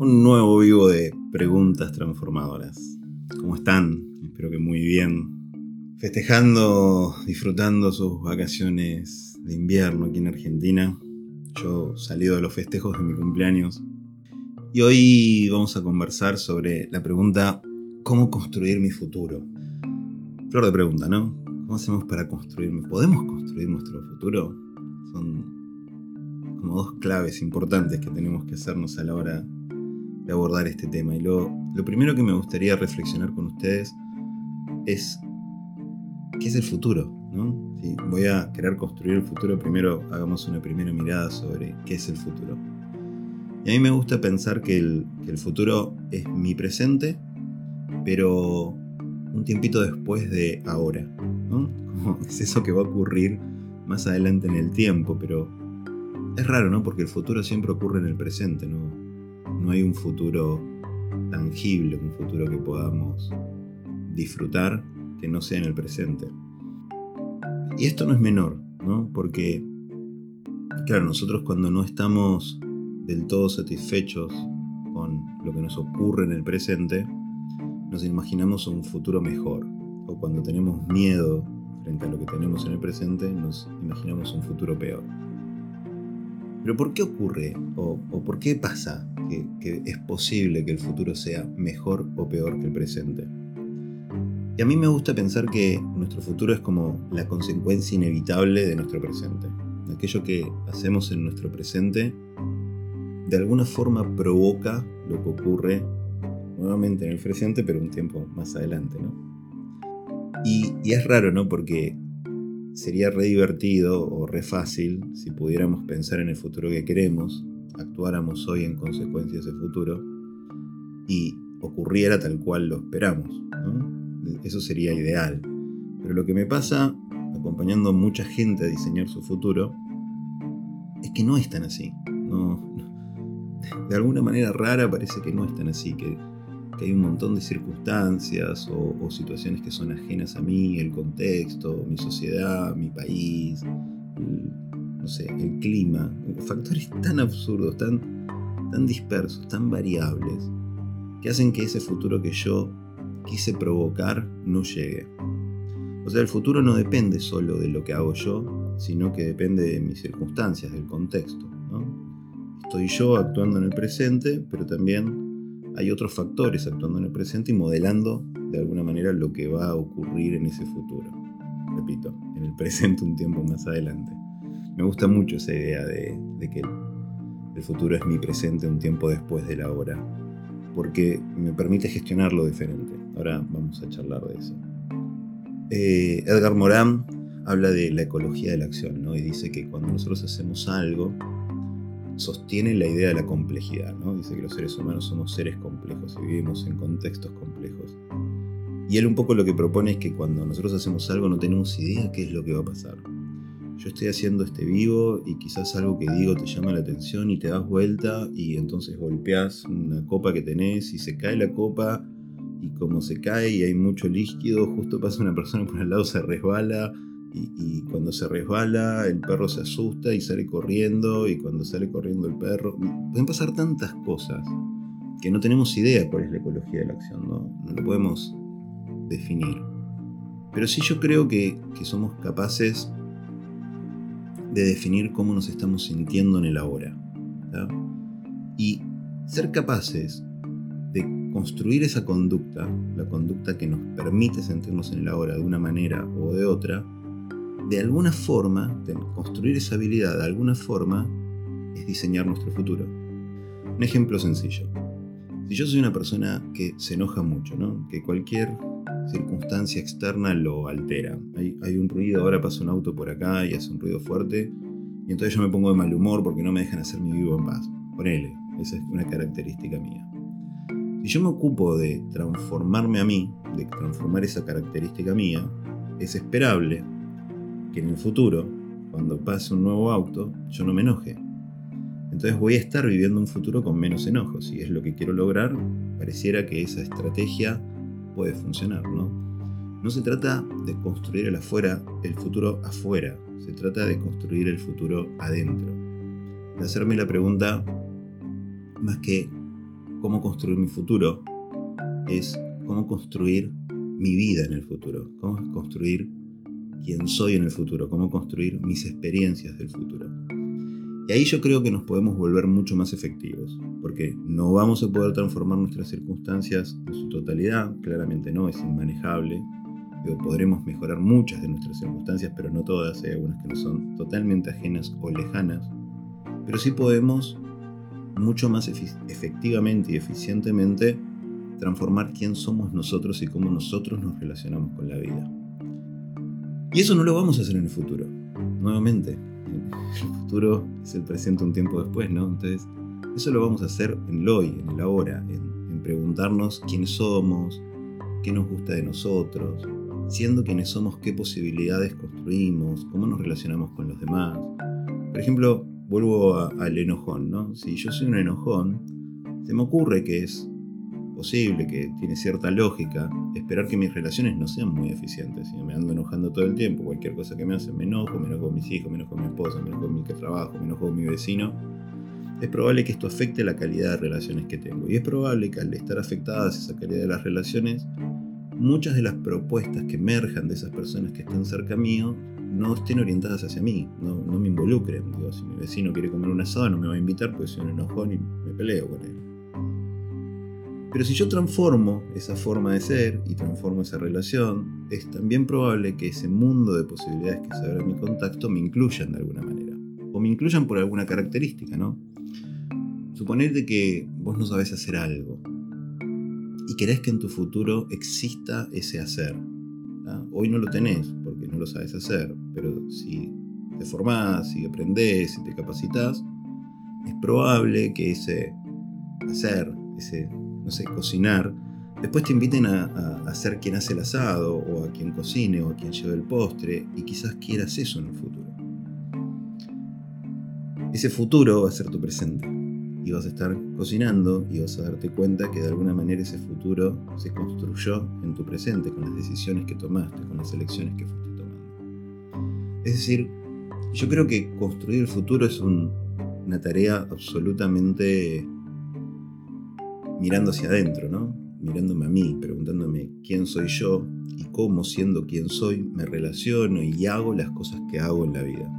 un nuevo vivo de preguntas transformadoras. ¿Cómo están? Espero que muy bien. Festejando, disfrutando sus vacaciones de invierno aquí en Argentina. Yo salido de los festejos de mi cumpleaños. Y hoy vamos a conversar sobre la pregunta ¿Cómo construir mi futuro? Flor de pregunta, ¿no? ¿Cómo hacemos para construir? ¿Podemos construir nuestro futuro? Son como dos claves importantes que tenemos que hacernos a la hora abordar este tema. Y lo, primero que me gustaría reflexionar con ustedes es qué es el futuro. ¿no? Voy a querer construir el futuro, primero hagamos una primera mirada sobre qué es el futuro. Y a mí me gusta pensar que el, que el futuro es mi presente, pero un tiempito después de ahora. ¿no? es eso que va a ocurrir más adelante en el tiempo, pero es raro, ¿no? Porque el futuro siempre ocurre en el presente, ¿no? No hay un futuro tangible, un futuro que podamos disfrutar que no sea en el presente. Y esto no es menor, ¿no? Porque, claro, nosotros cuando no estamos del todo satisfechos con lo que nos ocurre en el presente, nos imaginamos un futuro mejor. O cuando tenemos miedo frente a lo que tenemos en el presente, nos imaginamos un futuro peor. Pero ¿por qué ocurre o, por qué pasa que, es posible que el futuro sea mejor o peor que el presente? Y a mí me gusta pensar que nuestro futuro es como la consecuencia inevitable de nuestro presente. Aquello que hacemos en nuestro presente de alguna forma provoca lo que ocurre nuevamente en el presente, pero un tiempo más adelante, ¿no? Y, y es raro, ¿no? Porque Sería re divertido o re fácil si pudiéramos pensar en el futuro que queremos, actuáramos hoy en consecuencia de ese futuro y ocurriera tal cual lo esperamos. Eso sería ideal. Pero lo que me pasa, acompañando a mucha gente a diseñar su futuro, es que no es tan así. de alguna manera rara parece que no es tan así, que hay un montón de circunstancias o, situaciones que son ajenas a mí, el contexto, mi sociedad, mi país, el, no sé, el clima, factores tan absurdos, tan, tan dispersos, tan variables, que hacen que ese futuro que yo quise provocar no llegue. O sea, el futuro no depende solo de lo que hago yo, sino que depende de mis circunstancias, del contexto. Estoy yo actuando en el presente, pero también hay otros factores actuando en el presente y modelando de alguna manera lo que va a ocurrir en ese futuro. Repito, en el presente un tiempo más adelante. Me gusta mucho esa idea de, que el futuro es mi presente un tiempo después de la hora, porque me permite gestionarlo diferente. Ahora vamos a charlar de eso. Eh, Edgar Morin habla de la ecología de la acción ¿no? y dice que cuando nosotros hacemos algo, sostiene la idea de la complejidad, ¿no? Dice que los seres humanos somos seres complejos y vivimos en contextos complejos. Y él un poco lo que propone es que cuando nosotros hacemos algo no tenemos idea qué es lo que va a pasar. Yo estoy haciendo este vivo y quizás algo que digo te llama la atención y te das vuelta y entonces golpeas una copa que tenés y se cae la copa y como se cae y hay mucho líquido, justo pasa una persona por al lado, se resbala y, cuando se resbala, el perro se asusta y sale corriendo, y cuando sale corriendo el perro. Pueden pasar tantas cosas que no tenemos idea cuál es la ecología de la acción, no, no lo podemos definir. Pero sí yo creo que, que somos capaces de definir cómo nos estamos sintiendo en el ahora. Y ser capaces de construir esa conducta, la conducta que nos permite sentirnos en el ahora de una manera o de otra, de alguna forma, construir esa habilidad de alguna forma, es diseñar nuestro futuro. Un ejemplo sencillo. Si yo soy una persona que se enoja mucho, ¿no? que cualquier circunstancia externa lo altera. Hay, un ruido, ahora pasa un auto por acá y hace un ruido fuerte, y entonces yo me pongo de mal humor porque no me dejan hacer mi vivo en paz. Ponele, esa es una característica mía. Si yo me ocupo de transformarme a mí, de transformar esa característica mía, es esperable que en el futuro, cuando pase un nuevo auto, yo no me enoje. Entonces voy a estar viviendo un futuro con menos enojos. Si es lo que quiero lograr, pareciera que esa estrategia puede funcionar, ¿no? No se trata de construir el afuera, el futuro afuera, se trata de construir el futuro adentro. De hacerme la pregunta, más que cómo construir mi futuro, es cómo construir mi vida en el futuro, cómo construir quién soy en el futuro, cómo construir mis experiencias del futuro. Y ahí yo creo que nos podemos volver mucho más efectivos, porque no vamos a poder transformar nuestras circunstancias en su totalidad, claramente no, es inmanejable. podremos mejorar muchas de nuestras circunstancias, pero no todas, hay algunas que no son totalmente ajenas o lejanas. Pero sí podemos mucho más efectivamente y eficientemente transformar quién somos nosotros y cómo nosotros nos relacionamos con la vida. Y eso no lo vamos a hacer en el futuro. Nuevamente, el futuro es el presente un tiempo después, ¿no? Entonces, eso lo vamos a hacer en el hoy, en el ahora, en, preguntarnos quiénes somos, qué nos gusta de nosotros, siendo quienes somos, qué posibilidades construimos, cómo nos relacionamos con los demás. Por ejemplo, vuelvo al enojón, ¿no? Si yo soy un enojón, se me ocurre que es posible, que tiene cierta lógica, esperar que mis relaciones no sean muy eficientes. Si me ando enojando todo el tiempo, cualquier cosa que me hace, me enojo, me enojo con mis hijos, me enojo con mi esposa, me enojo con mi trabajo, me enojo con mi vecino. Es probable que esto afecte la calidad de relaciones que tengo. Y es probable que al estar afectadas esa calidad de las relaciones, muchas de las propuestas que emerjan de esas personas que están cerca mío no estén orientadas hacia mí, no, no me involucren. Digo, si mi vecino quiere comer un asado, no me va a invitar porque soy un enojón y me peleo con él. Pero si yo transformo esa forma de ser y transformo esa relación, es también probable que ese mundo de posibilidades que se abre en mi contacto me incluyan de alguna manera. O me incluyan por alguna característica, ¿no? Suponete que vos no sabés hacer algo y querés que en tu futuro exista ese hacer. Hoy no lo tenés porque no lo sabes hacer, pero si te formás, si aprendés, si te capacitas, es probable que ese hacer, ese no sé, cocinar, después te inviten a, a, ser quien hace el asado, o a quien cocine, o a quien lleve el postre, y quizás quieras eso en el futuro. Ese futuro va a ser tu presente, y vas a estar cocinando, y vas a darte cuenta que de alguna manera ese futuro se construyó en tu presente, con las decisiones que tomaste, con las elecciones que fuiste tomando. Es decir, yo creo que construir el futuro es una tarea absolutamente mirando hacia adentro, ¿no? Mirándome a mí, preguntándome quién soy yo y cómo, siendo quien soy, me relaciono y hago las cosas que hago en la vida.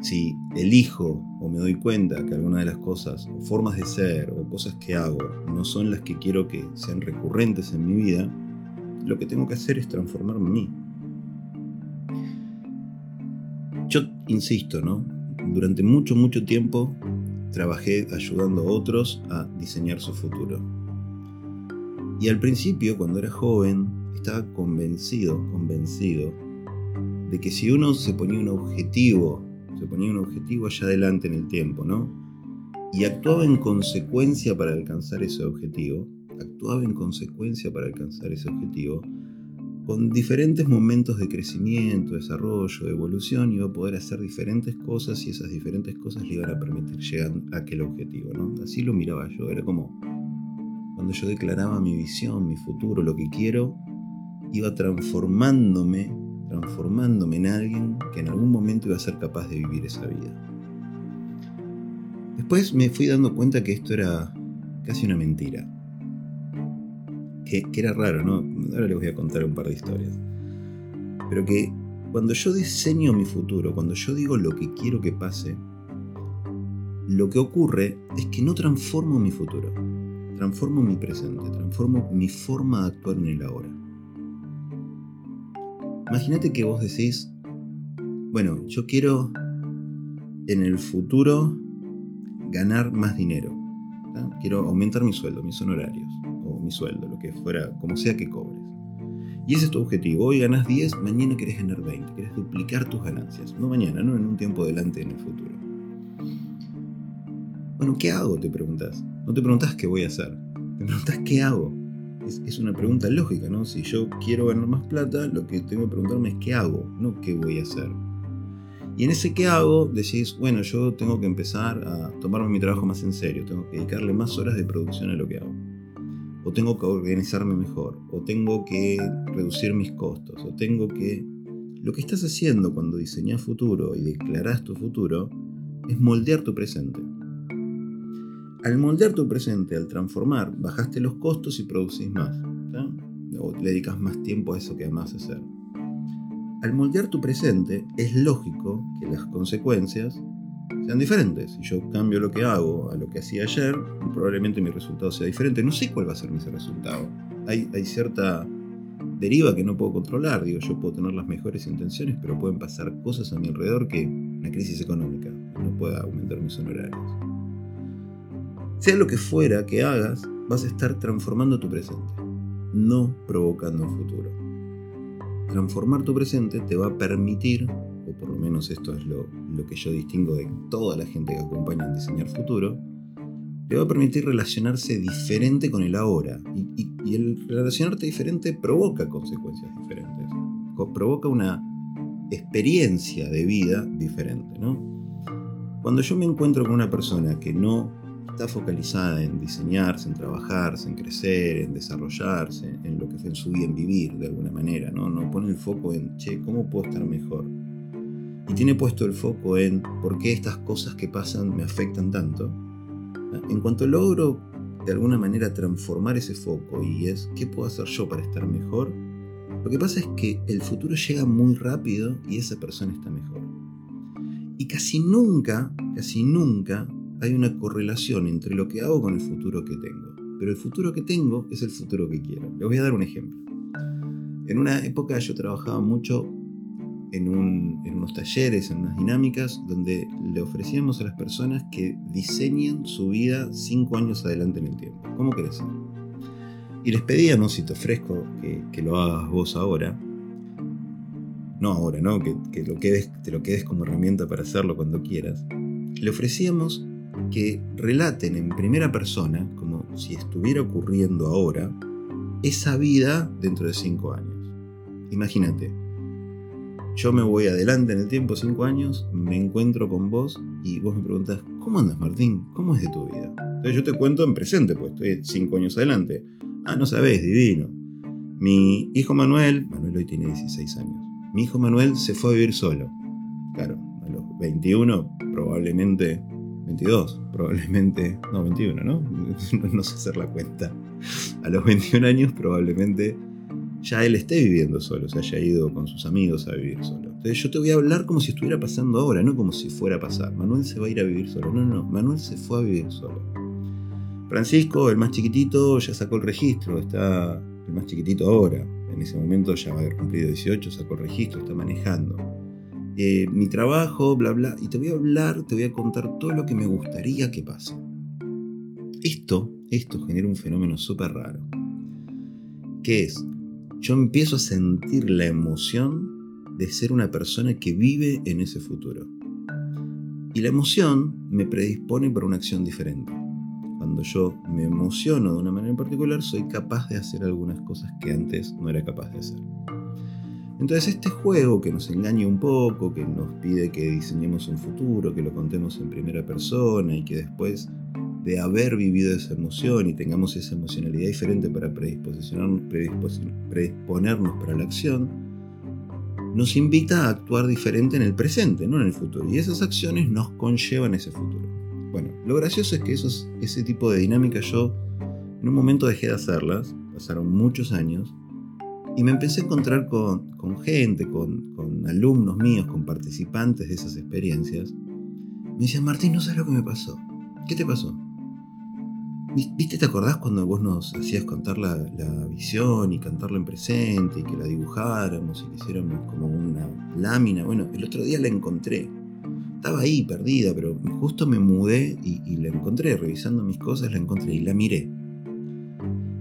Si elijo o me doy cuenta que alguna de las cosas, o formas de ser, o cosas que hago, no son las que quiero que sean recurrentes en mi vida, lo que tengo que hacer es transformarme en mí. Yo insisto, ¿no? Durante mucho, mucho tiempo trabajé ayudando a otros a diseñar su futuro. Y al principio, cuando era joven, estaba convencido, convencido, de que si uno se ponía un objetivo, se ponía un objetivo allá adelante en el tiempo, ¿no? Y actuaba en consecuencia para alcanzar ese objetivo, actuaba en consecuencia para alcanzar ese objetivo, con diferentes momentos de crecimiento, desarrollo, evolución, iba a poder hacer diferentes cosas y esas diferentes cosas le iban a permitir llegar a aquel objetivo. ¿no? Así lo miraba yo, era como cuando yo declaraba mi visión, mi futuro, lo que quiero, iba transformándome, transformándome en alguien que en algún momento iba a ser capaz de vivir esa vida. Después me fui dando cuenta que esto era casi una mentira que, era raro, ¿no? Ahora les voy a contar un par de historias. Pero que cuando yo diseño mi futuro, cuando yo digo lo que quiero que pase, lo que ocurre es que no transformo mi futuro, transformo mi presente, transformo mi forma de actuar en el ahora. Imagínate que vos decís, bueno, yo quiero en el futuro ganar más dinero. Quiero aumentar mi sueldo, mis honorarios mi sueldo, lo que fuera, como sea que cobres. Y ese es tu objetivo. Hoy ganas 10, mañana querés ganar 20, querés duplicar tus ganancias. No mañana, no en un tiempo adelante en el futuro. Bueno, ¿qué hago? Te preguntas. No te preguntas qué voy a hacer. Te preguntas qué hago. Es, una pregunta lógica, ¿no? Si yo quiero ganar más plata, lo que tengo que preguntarme es qué hago, no qué voy a hacer. Y en ese qué hago, decís, bueno, yo tengo que empezar a tomarme mi trabajo más en serio, tengo que dedicarle más horas de producción a lo que hago o tengo que organizarme mejor, o tengo que reducir mis costos, o tengo que... Lo que estás haciendo cuando diseñas futuro y declaras tu futuro es moldear tu presente. al moldear tu presente, al transformar, bajaste los costos y producís más. O le dedicas más tiempo a eso que amas hacer. Al moldear tu presente, es lógico que las consecuencias sean diferentes. Si yo cambio lo que hago a lo que hacía ayer, probablemente mi resultado sea diferente. No sé cuál va a ser mi resultado. Hay, hay cierta deriva que no puedo controlar. Digo, yo puedo tener las mejores intenciones, pero pueden pasar cosas a mi alrededor que una crisis económica no pueda aumentar mis honorarios. Sea lo que fuera que hagas, vas a estar transformando tu presente, no provocando un futuro. Transformar tu presente te va a permitir, por lo menos esto es lo, que yo distingo de toda la gente que acompaña a diseñar futuro, te va a permitir relacionarse diferente con el ahora. Y, el relacionarte diferente provoca consecuencias diferentes. Provoca una experiencia de vida diferente. ¿no? Cuando yo me encuentro con una persona que no está focalizada en diseñarse, en trabajarse, en crecer, en desarrollarse, en lo que fue en su vida, en vivir de alguna manera, ¿no? No pone el foco en, che, ¿cómo puedo estar mejor? Y tiene puesto el foco en por qué estas cosas que pasan me afectan tanto. En cuanto logro de alguna manera transformar ese foco y es, ¿qué puedo hacer yo para estar mejor? Lo que pasa es que el futuro llega muy rápido y esa persona está mejor. Y casi nunca, casi nunca hay una correlación entre lo que hago con el futuro que tengo. Pero el futuro que tengo es el futuro que quiero. Les voy a dar un ejemplo. En una época yo trabajaba mucho en, unos talleres, en unas dinámicas, donde le ofrecíamos a las personas que diseñen su vida cinco años adelante en el tiempo. ¿Cómo crecer? Y les pedíamos, si te ofrezco que, lo hagas vos ahora, no ahora, ¿no? Que, que lo quedes, te lo quedes como herramienta para hacerlo cuando quieras. Le ofrecíamos que relaten en primera persona, como si estuviera ocurriendo ahora, esa vida dentro de cinco años. Imagínate, yo me voy adelante en el tiempo, cinco años, me encuentro con vos y vos me preguntas, ¿cómo andas Martín? ¿Cómo es de tu vida? Entonces yo te cuento en presente, pues estoy cinco años adelante. Ah, no sabés, divino. Mi hijo Manuel, Manuel hoy tiene 16 años, mi hijo Manuel se fue a vivir solo. Claro, a los 21 probablemente 22, probablemente, no, 21, ¿no? no sé hacer la cuenta. A los 21 años probablemente ya él esté viviendo solo, se haya ido con sus amigos a vivir solo. Entonces yo te voy a hablar como si estuviera pasando ahora, no como si fuera a pasar. Manuel se va a ir a vivir solo. No, no, Manuel se fue a vivir solo. Francisco, el más chiquitito, ya sacó el registro, está el más chiquitito ahora. En ese momento ya va a haber cumplido 18, sacó el registro, está manejando. Eh, mi trabajo, bla, bla, y te voy a hablar, te voy a contar todo lo que me gustaría que pase. Esto, esto genera un fenómeno súper raro, que es, yo empiezo a sentir la emoción de ser una persona que vive en ese futuro. Y la emoción me predispone para una acción diferente. Cuando yo me emociono de una manera en particular, soy capaz de hacer algunas cosas que antes no era capaz de hacer. Entonces este juego que nos engaña un poco, que nos pide que diseñemos un futuro, que lo contemos en primera persona y que después de haber vivido esa emoción y tengamos esa emocionalidad diferente para predisponernos para la acción, nos invita a actuar diferente en el presente, no en el futuro. Y esas acciones nos conllevan ese futuro. Bueno, lo gracioso es que esos, ese tipo de dinámicas yo en un momento dejé de hacerlas, pasaron muchos años, y me empecé a encontrar con, gente, con, alumnos míos, con participantes de esas experiencias. Me decían, Martín, no sabes lo que me pasó. ¿Qué te pasó? ¿Viste, te acordás cuando vos nos hacías contar la, la, visión y cantarla en presente y que la dibujáramos y que hiciéramos como una lámina? Bueno, el otro día la encontré. Estaba ahí perdida, pero justo me mudé y, y la encontré. Revisando mis cosas la encontré y la miré.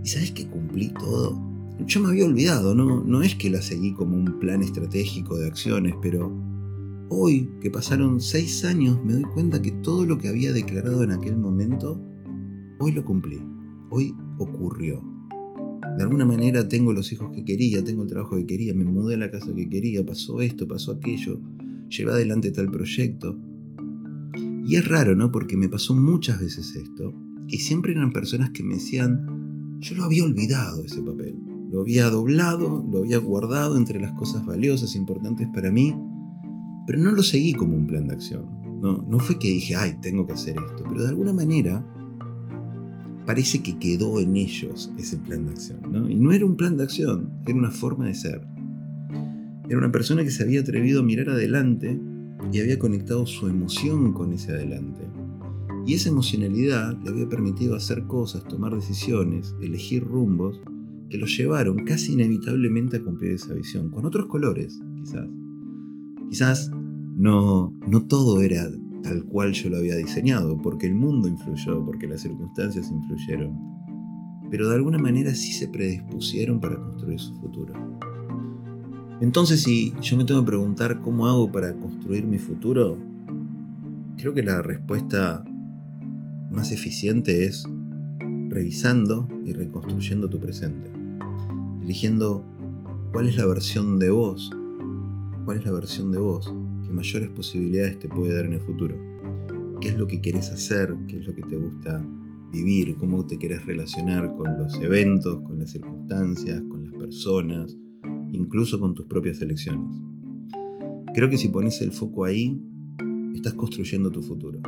¿Y sabes que cumplí todo? yo me había olvidado, ¿no? no es que la seguí como un plan estratégico de acciones, pero hoy, que pasaron seis años, me doy cuenta que todo lo que había declarado en aquel momento, hoy lo cumplí, hoy ocurrió. De alguna manera tengo los hijos que quería, tengo el trabajo que quería, me mudé a la casa que quería, pasó esto, pasó aquello, llevé adelante tal proyecto. Y es raro, ¿no? Porque me pasó muchas veces esto, y siempre eran personas que me decían, yo lo había olvidado ese papel. Lo había doblado, lo había guardado entre las cosas valiosas, importantes para mí, pero no lo seguí como un plan de acción. No, no fue que dije, ay, tengo que hacer esto, pero de alguna manera parece que quedó en ellos ese plan de acción. ¿no? Y no era un plan de acción, era una forma de ser. Era una persona que se había atrevido a mirar adelante y había conectado su emoción con ese adelante. Y esa emocionalidad le había permitido hacer cosas, tomar decisiones, elegir rumbos que lo llevaron casi inevitablemente a cumplir esa visión, con otros colores, quizás. Quizás no, no todo era tal cual yo lo había diseñado, porque el mundo influyó, porque las circunstancias influyeron, pero de alguna manera sí se predispusieron para construir su futuro. Entonces, si yo me tengo que preguntar cómo hago para construir mi futuro, creo que la respuesta más eficiente es revisando y reconstruyendo tu presente, eligiendo cuál es la versión de vos, cuál es la versión de vos mayores posibilidades te puede dar en el futuro, qué es lo que querés hacer, qué es lo que te gusta vivir, cómo te querés relacionar con los eventos, con las circunstancias, con las personas, incluso con tus propias elecciones. Creo que si pones el foco ahí, estás construyendo tu futuro.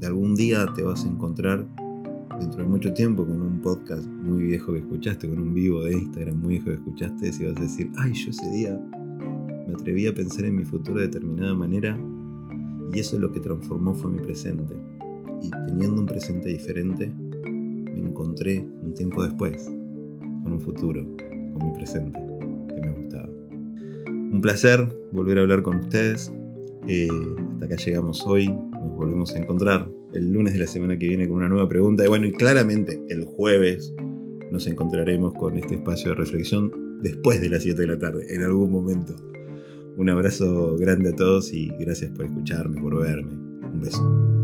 De algún día te vas a encontrar dentro de mucho tiempo con un podcast muy viejo que escuchaste, con un vivo de Instagram muy viejo que escuchaste, y vas a decir, ay, yo ese día me atreví a pensar en mi futuro de determinada manera y eso es lo que transformó fue mi presente. Y teniendo un presente diferente, me encontré un tiempo después con un futuro, con mi presente, que me gustaba. Un placer volver a hablar con ustedes. Eh, hasta acá llegamos hoy nos volvemos a encontrar el lunes de la semana que viene con una nueva pregunta. Y bueno, y claramente el jueves nos encontraremos con este espacio de reflexión después de las 7 de la tarde, en algún momento. Un abrazo grande a todos y gracias por escucharme, por verme. Un beso.